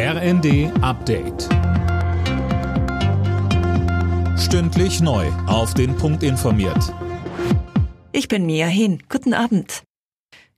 RND Update. Stündlich neu. Auf den Punkt informiert. Ich bin Mia Hin. Guten Abend.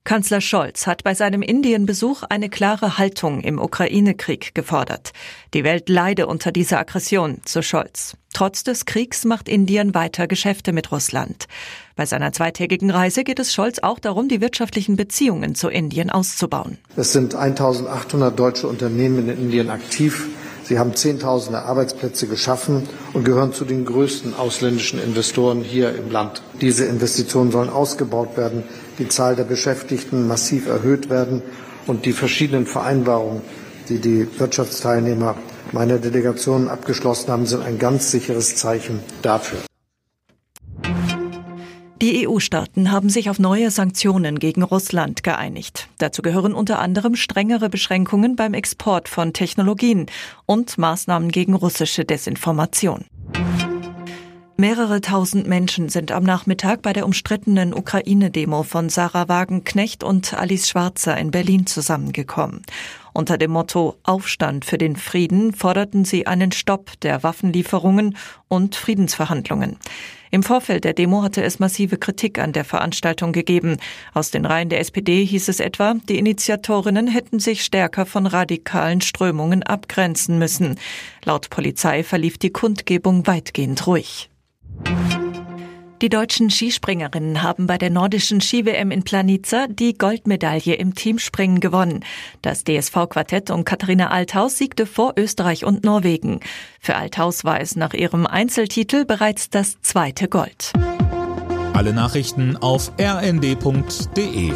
Kanzler Scholz hat bei seinem Indienbesuch eine klare Haltung im Ukraine-Krieg gefordert. Die Welt leide unter dieser Aggression, so Scholz. Trotz des Kriegs macht Indien weiter Geschäfte mit Russland. Bei seiner zweitägigen Reise geht es Scholz auch darum, die wirtschaftlichen Beziehungen zu Indien auszubauen. Es sind 1800 deutsche Unternehmen in Indien aktiv. Sie haben Zehntausende Arbeitsplätze geschaffen und gehören zu den größten ausländischen Investoren hier im Land. Diese Investitionen sollen ausgebaut werden, die Zahl der Beschäftigten massiv erhöht werden und die verschiedenen Vereinbarungen, die die Wirtschaftsteilnehmer meiner Delegation abgeschlossen haben, sind ein ganz sicheres Zeichen dafür. Die EU-Staaten haben sich auf neue Sanktionen gegen Russland geeinigt. Dazu gehören unter anderem strengere Beschränkungen beim Export von Technologien und Maßnahmen gegen russische Desinformation. Mehrere tausend Menschen sind am Nachmittag bei der umstrittenen Ukraine-Demo von Sarah Wagenknecht und Alice Schwarzer in Berlin zusammengekommen. Unter dem Motto Aufstand für den Frieden forderten sie einen Stopp der Waffenlieferungen und Friedensverhandlungen. Im Vorfeld der Demo hatte es massive Kritik an der Veranstaltung gegeben. Aus den Reihen der SPD hieß es etwa, die Initiatorinnen hätten sich stärker von radikalen Strömungen abgrenzen müssen. Laut Polizei verlief die Kundgebung weitgehend ruhig. Die deutschen Skispringerinnen haben bei der nordischen Ski-WM in Planica die Goldmedaille im Teamspringen gewonnen. Das DSV-Quartett um Katharina Althaus siegte vor Österreich und Norwegen. Für Althaus war es nach ihrem Einzeltitel bereits das zweite Gold. Alle Nachrichten auf rnd.de